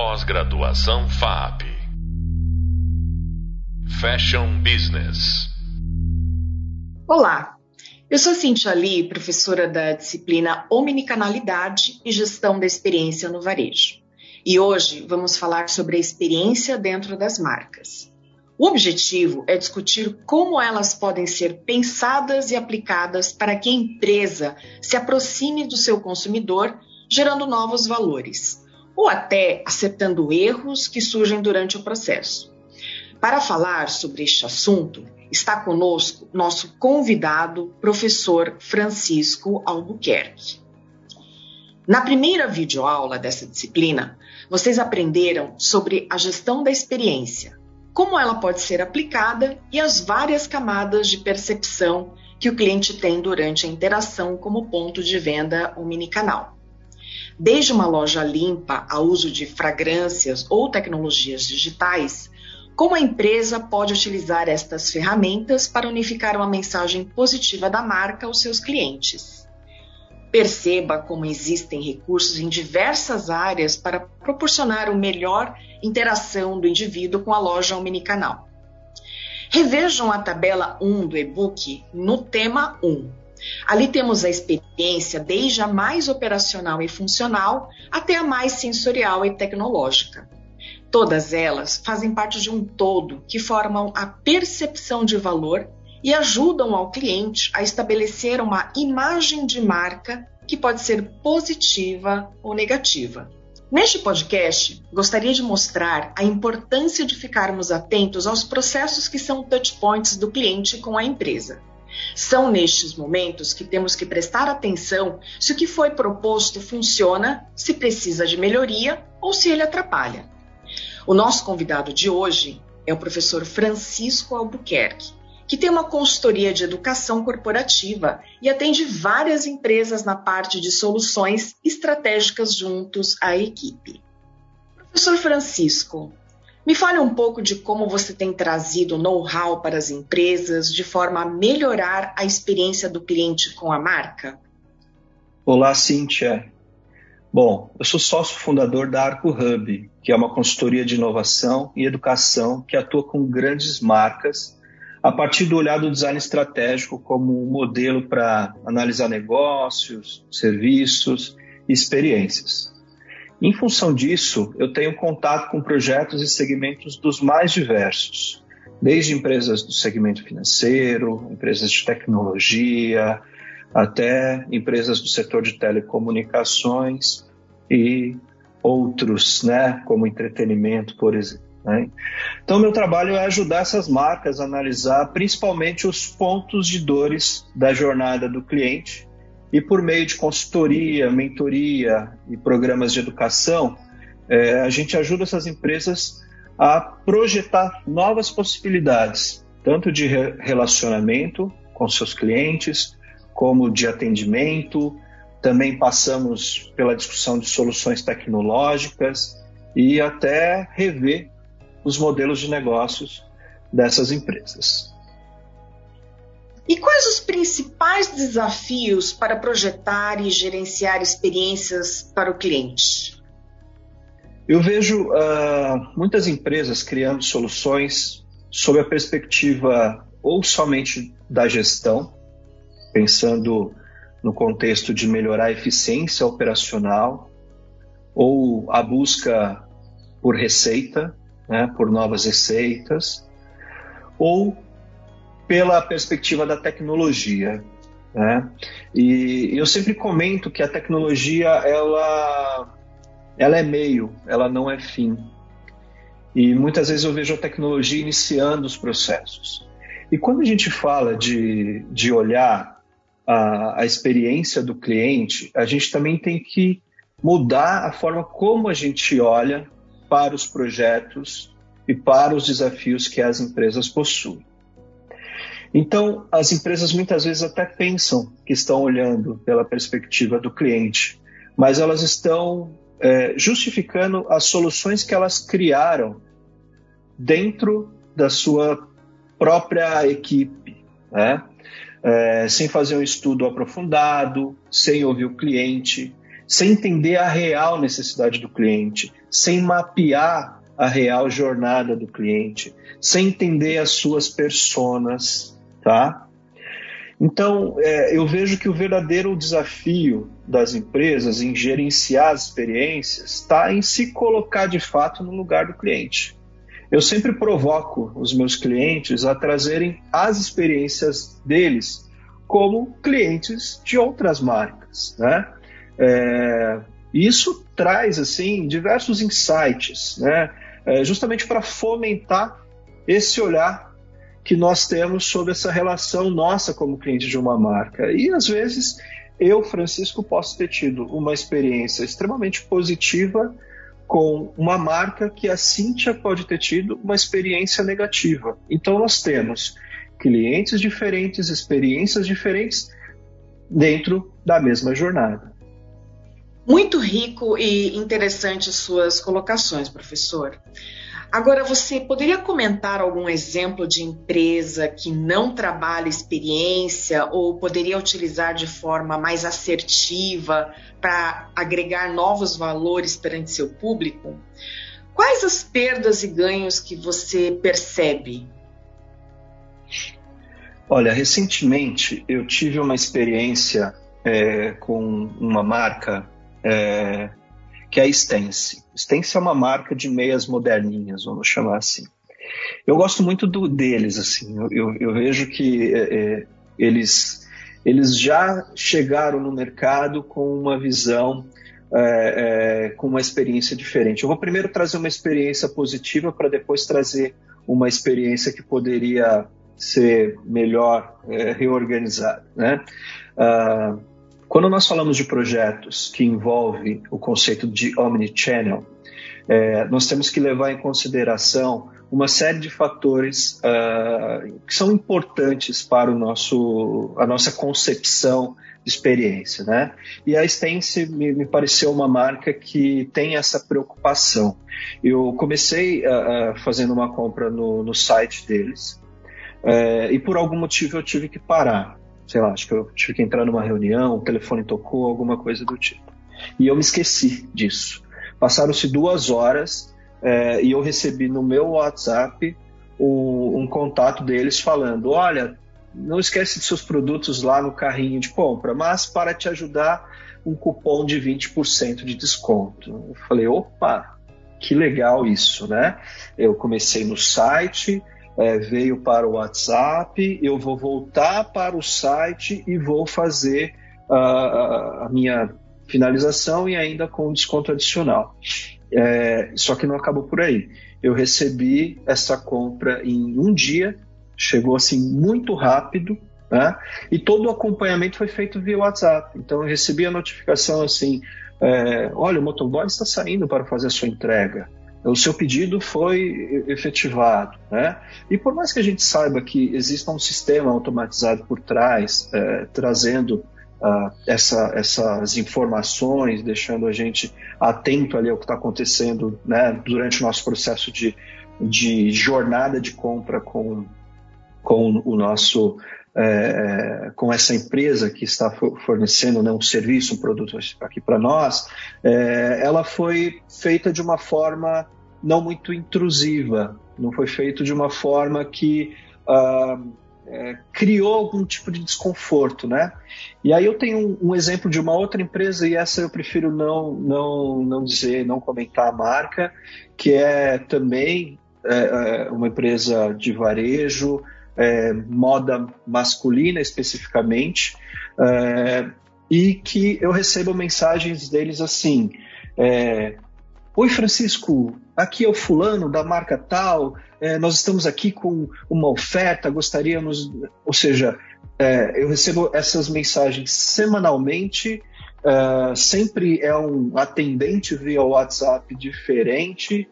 Pós-graduação FAP. Fashion Business. Olá, eu sou Cintia Lee, professora da disciplina Omnicanalidade e Gestão da Experiência no Varejo. E hoje vamos falar sobre a experiência dentro das marcas. O objetivo é discutir como elas podem ser pensadas e aplicadas para que a empresa se aproxime do seu consumidor, gerando novos valores, ou até acertando erros que surgem durante o processo. Para falar sobre este assunto, está conosco nosso convidado, professor Francisco Albuquerque. Na primeira videoaula dessa disciplina, vocês aprenderam sobre a gestão da experiência, como ela pode ser aplicada e as várias camadas de percepção que o cliente tem durante a interação como ponto de venda omnicanal. Desde uma loja limpa a uso de fragrâncias ou tecnologias digitais, como a empresa pode utilizar estas ferramentas para unificar uma mensagem positiva da marca aos seus clientes? Perceba como existem recursos em diversas áreas para proporcionar uma melhor interação do indivíduo com a loja omnicanal. Revejam a tabela 1 do e-book no tema 1. Ali temos a experiência desde a mais operacional e funcional até a mais sensorial e tecnológica. Todas elas fazem parte de um todo que formam a percepção de valor e ajudam ao cliente a estabelecer uma imagem de marca que pode ser positiva ou negativa. Neste podcast, gostaria de mostrar a importância de ficarmos atentos aos processos que são touchpoints do cliente com a empresa. São nestes momentos que temos que prestar atenção se o que foi proposto funciona, se precisa de melhoria ou se ele atrapalha. O nosso convidado de hoje é o professor Francisco Albuquerque, que tem uma consultoria de educação corporativa e atende várias empresas na parte de soluções estratégicas juntos à equipe. Professor Francisco, me fale um pouco de como você tem trazido know-how para as empresas de forma a melhorar a experiência do cliente com a marca. Olá, Cíntia. Bom, eu sou sócio fundador da Arco Hub, que é uma consultoria de inovação e educação que atua com grandes marcas a partir do olhar do design estratégico como um modelo para analisar negócios, serviços e experiências. Em função disso, eu tenho contato com projetos e segmentos dos mais diversos, desde empresas do segmento financeiro, empresas de tecnologia, até empresas do setor de telecomunicações e outros, né, como entretenimento, por exemplo. Né? Então, meu trabalho é ajudar essas marcas a analisar principalmente os pontos de dores da jornada do cliente e, por meio de consultoria, mentoria e programas de educação, é, a gente ajuda essas empresas a projetar novas possibilidades, tanto de relacionamento com seus clientes, como de atendimento. Também passamos pela discussão de soluções tecnológicas e até rever os modelos de negócios dessas empresas. E quais os principais desafios para projetar e gerenciar experiências para o cliente? Eu vejo uh, muitas empresas criando soluções sob a perspectiva ou somente da gestão, pensando no contexto de melhorar a eficiência operacional ou a busca por receita, né, por novas receitas, ou pela perspectiva da tecnologia. Né? E eu sempre comento que a tecnologia ela, ela é meio, ela não é fim. E muitas vezes eu vejo a tecnologia iniciando os processos. E quando a gente fala de, de olhar a, a experiência do cliente, a gente também tem que mudar a forma como a gente olha para os projetos e para os desafios que as empresas possuem. Então, as empresas muitas vezes até pensam que estão olhando pela perspectiva do cliente, mas elas estão é, justificando as soluções que elas criaram dentro da sua própria equipe. Né? é, sem fazer um estudo aprofundado, sem ouvir o cliente. sem entender a real necessidade do cliente, sem mapear a real jornada do cliente, sem entender as suas personas, tá? Então, é, eu vejo que o verdadeiro desafio das empresas em gerenciar as experiências está em se colocar de fato no lugar do cliente. Eu sempre provoco os meus clientes a trazerem as experiências deles como clientes de outras marcas, né? É, isso traz assim diversos insights, né? É, justamente para fomentar esse olhar que nós temos sobre essa relação nossa como cliente de uma marca. E às vezes eu, Francisco, posso ter tido uma experiência extremamente positiva com uma marca que a Cintia pode ter tido uma experiência negativa. Então nós temos clientes diferentes, experiências diferentes dentro da mesma jornada. Muito rico e interessante suas colocações, professor. Agora, você poderia comentar algum exemplo de empresa que não trabalha experiência ou poderia utilizar de forma mais assertiva para agregar novos valores perante seu público? Quais as perdas e ganhos que você percebe? Olha, recentemente eu tive uma experiência é, com uma marca é, que é a Stance. Stance é uma marca de meias moderninhas, vamos chamar assim. Eu gosto muito do, deles, assim. Eu, eu, eu vejo que é, é, eles, eles já chegaram no mercado com uma visão, é, é, com uma experiência diferente. Eu vou primeiro trazer uma experiência positiva para depois trazer uma experiência que poderia ser melhor é, reorganizada, né? Uh, quando nós falamos de projetos que envolvem o conceito de omnichannel, é, nós temos que levar em consideração uma série de fatores uh, que são importantes para o nosso, a nossa concepção de experiência. Né? E a Stance me, me pareceu uma marca que tem essa preocupação. Eu comecei uh, fazendo uma compra no, no site deles uh, e por algum motivo eu tive que parar sei lá, acho que eu tive que entrar numa reunião, o telefone tocou, alguma coisa do tipo. E eu me esqueci disso. Passaram-se duas horas é, e eu recebi no meu WhatsApp um, um contato deles falando: olha, não esquece de seus produtos lá no carrinho de compra, mas para te ajudar, um cupom de 20% de desconto. Eu falei: opa, que legal isso, né? Eu comecei no site, é, veio para o WhatsApp, eu vou voltar para o site e vou fazer a, a minha finalização e ainda com desconto adicional. É, só que não acabou por aí. Eu recebi essa compra em um dia, chegou assim muito rápido, né? E todo o acompanhamento foi feito via WhatsApp. Então eu recebi a notificação assim: é, olha, o motoboy está saindo para fazer a sua entrega o seu pedido foi efetivado. Né? E por mais que a gente saiba que exista um sistema automatizado por trás, é, trazendo uh, essa, essas informações, deixando a gente atento ali ao que está acontecendo né, durante o nosso processo de, de jornada de compra com, com o nosso é, com essa empresa que está fornecendo né, um serviço, um produto aqui para nós, é, ela foi feita de uma forma não muito intrusiva, não foi feito de uma forma que uh, é, criou algum tipo de desconforto, né? E aí eu tenho um, um, exemplo de uma outra empresa e essa eu prefiro não não não dizer, não comentar a marca, que é também é, é uma empresa de varejo, é, moda masculina especificamente, é, e que eu recebo mensagens deles assim. Oi, Francisco, aqui é o fulano da marca tal, é, nós estamos aqui com uma oferta, gostaríamos. Ou seja, é, eu recebo essas mensagens semanalmente, é, sempre é um atendente via WhatsApp diferente,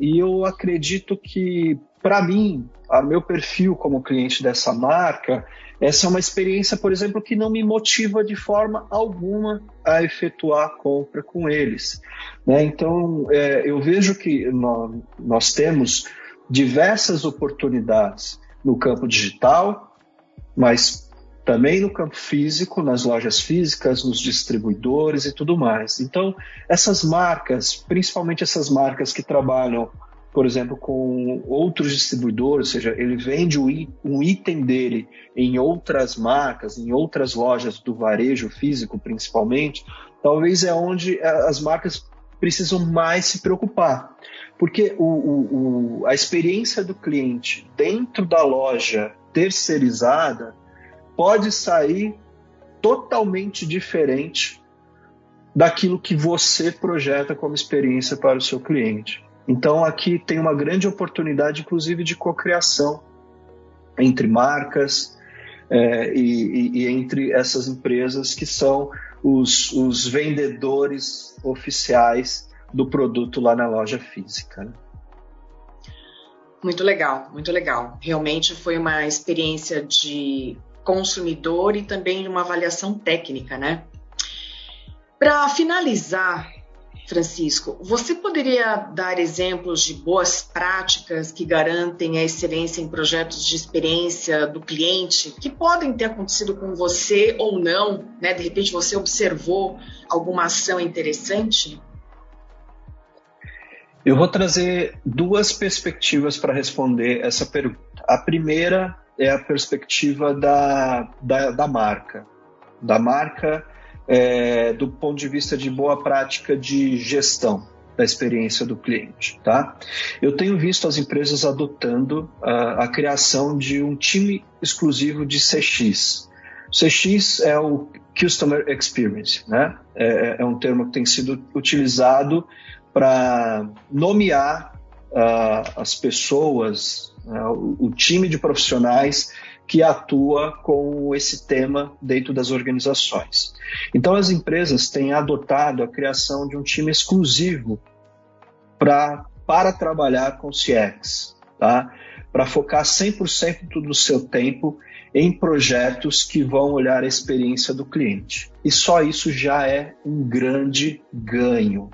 e eu acredito que, para mim, a meu perfil como cliente dessa marca, essa é uma experiência, por exemplo, que não me motiva de forma alguma a efetuar a compra com eles. Né? Então, é, eu vejo que nós, nós temos diversas oportunidades no campo digital, mas também no campo físico, nas lojas físicas, nos distribuidores e tudo mais. Então, essas marcas, principalmente essas marcas que trabalham, por exemplo, com outros distribuidores, ou seja, ele vende um item dele em outras marcas, em outras lojas do varejo físico, principalmente, talvez é onde as marcas precisam mais se preocupar. Porque o, o, o, a experiência do cliente dentro da loja terceirizada pode sair totalmente diferente daquilo que você projeta como experiência para o seu cliente. Então aqui tem uma grande oportunidade, inclusive, de cocriação entre marcas é, e, e, entre essas empresas que são os, os vendedores oficiais do produto lá na loja física. Né? Muito legal, muito legal. Realmente foi uma experiência de consumidor e também uma avaliação técnica, né? Para finalizar, Francisco, você poderia dar exemplos de boas práticas que garantem a excelência em projetos de experiência do cliente que podem ter acontecido com você ou não, né? De repente você observou alguma ação interessante? Eu vou trazer duas perspectivas para responder essa pergunta. A primeira é a perspectiva da, da, da marca. Da marca é, do ponto de vista de boa prática de gestão da experiência do cliente, tá? Eu tenho visto as empresas adotando a, a criação de um time exclusivo de CX. CX é o Customer Experience, né? É, é um termo que tem sido utilizado para nomear uh, as pessoas, uh, o, o time de profissionais que atua com esse tema dentro das organizações. Então, as empresas têm adotado a criação de um time exclusivo pra, para trabalhar com CX, tá? para focar 100% do seu tempo em projetos que vão olhar a experiência do cliente. E só isso já é um grande ganho.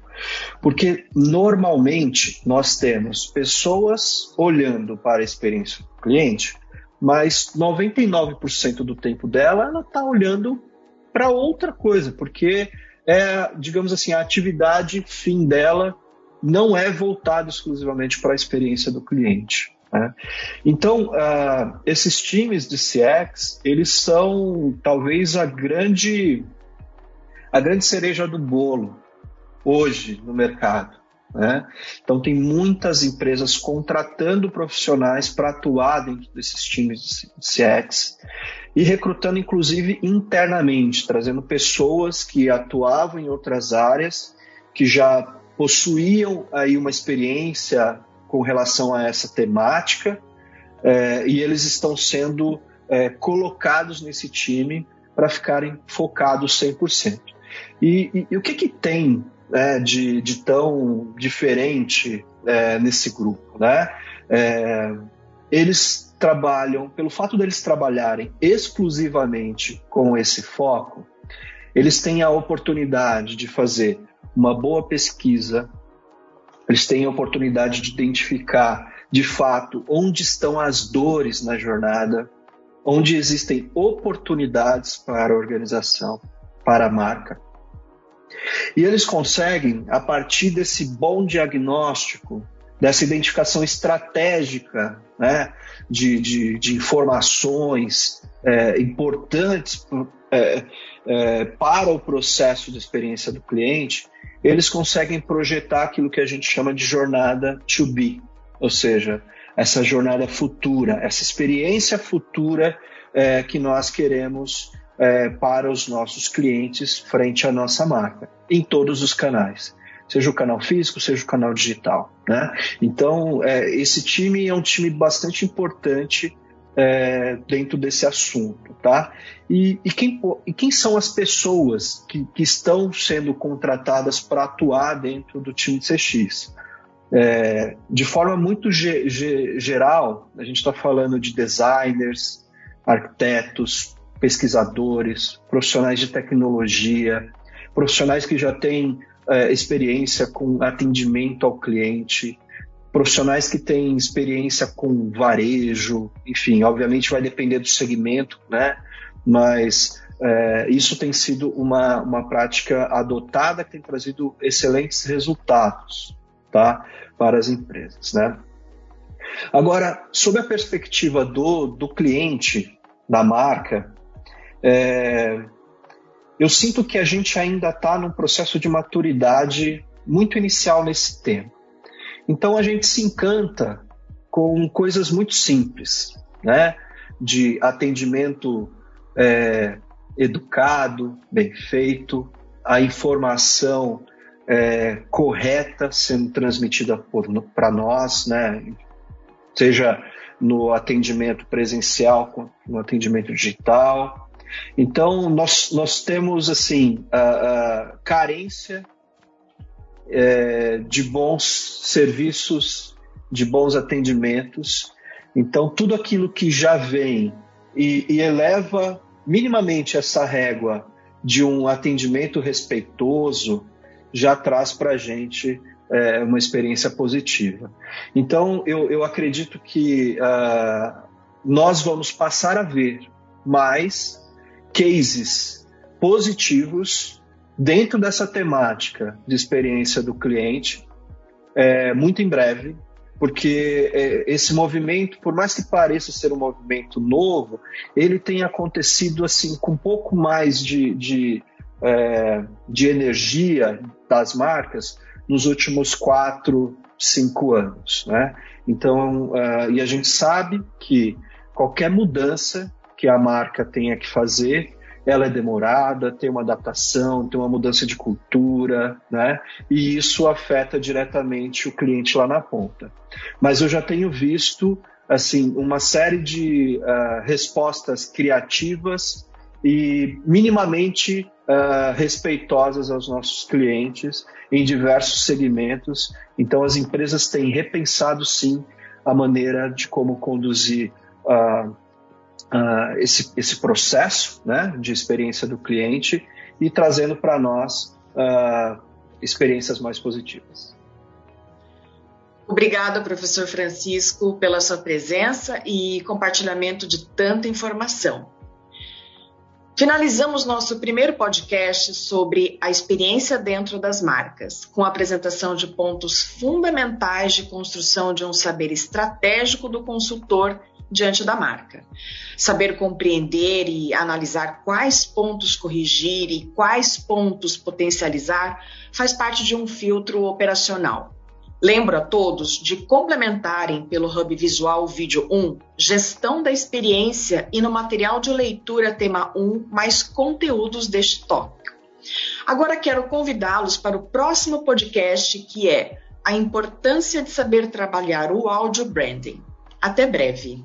Porque normalmente nós temos pessoas olhando para a experiência do cliente, mas 99% do tempo dela ela está olhando para outra coisa, porque é, digamos assim, a atividade fim dela não é voltada exclusivamente para a experiência do cliente. Né? Então, uh, esses times de CX, eles são talvez a grande, a grande cereja do bolo hoje no mercado. Né? Então, tem muitas empresas contratando profissionais para atuar dentro desses times de CX e recrutando, inclusive, internamente, trazendo pessoas que atuavam em outras áreas, que já possuíam aí uma experiência com relação a essa temática é, e eles estão sendo é, colocados nesse time para ficarem focados 100%. E, e, e o que, que tem né, de, de, tão diferente é, nesse grupo? Né? É, eles trabalham, pelo fato deles trabalharem exclusivamente com esse foco, eles têm a oportunidade de fazer uma boa pesquisa, eles têm a oportunidade de identificar de fato onde estão as dores na jornada, onde existem oportunidades para a organização, para a marca. E eles conseguem, a partir desse bom diagnóstico, dessa identificação estratégica né, de, de, de informações é, importantes é, é, para o processo de experiência do cliente, eles conseguem projetar aquilo que a gente chama de jornada to be, ou seja, essa jornada futura, essa experiência futura é, que nós queremos é, para os nossos clientes frente à nossa marca, em todos os canais. Seja o canal físico, seja o canal digital. Né? Então, é, esse time é um time bastante importante é, dentro desse assunto, tá? E, e, quem, e quem são as pessoas que, que estão sendo contratadas para atuar dentro do time de CX? É, de forma muito ge, ge, geral, a gente está falando de designers, arquitetos, pesquisadores, profissionais de tecnologia, profissionais que já têm é, experiência com atendimento ao cliente, profissionais que têm experiência com varejo, enfim, obviamente vai depender do segmento, né? mas é, isso tem sido uma, uma prática adotada que tem trazido excelentes resultados tá, para as empresas. Né? Agora, sob a perspectiva do, do cliente, da marca, é, eu sinto que a gente ainda está num processo de maturidade muito inicial nesse tema. Então a gente se encanta com coisas muito simples, né? De atendimento é, educado, bem feito, a informação é, correta sendo transmitida para nós, né? seja no atendimento presencial, no atendimento digital. Então, nós, nós temos, assim, a, a carência é, de bons serviços, de bons atendimentos. Então, tudo aquilo que já vem e, e eleva minimamente essa régua de um atendimento respeitoso já traz para a gente é, uma experiência positiva. Então, eu, eu acredito que uh, nós vamos passar a ver mais cases positivos dentro dessa temática de experiência do cliente, é, muito em breve, porque é, esse movimento, por mais que pareça ser um movimento novo, ele tem acontecido assim com um pouco mais de, de, é, de energia das marcas nos últimos quatro, cinco anos. Né? Então, uh, e a gente sabe que qualquer mudança que a marca tenha que fazer, ela é demorada, tem uma adaptação, tem uma mudança de cultura, né? E isso afeta diretamente o cliente lá na ponta. Mas eu já tenho visto assim uma série de uh, respostas criativas e minimamente uh, respeitosas aos nossos clientes em diversos segmentos. Então, as empresas têm repensado sim a maneira de como conduzir uh, uh, esse, esse processo né, de experiência do cliente e trazendo para nós uh, experiências mais positivas. Obrigada, professor Francisco, pela sua presença e compartilhamento de tanta informação. Finalizamos nosso primeiro podcast sobre a experiência dentro das marcas, com a apresentação de pontos fundamentais de construção de um saber estratégico do consultor diante da marca. Saber compreender e analisar quais pontos corrigir e quais pontos potencializar faz parte de um filtro operacional. Lembro a todos de complementarem pelo Hub Visual Vídeo 1 Gestão da Experiência e no material de leitura tema 1 mais conteúdos deste tópico. Agora quero convidá-los para o próximo podcast que é a importância de saber trabalhar o áudio branding. Até breve.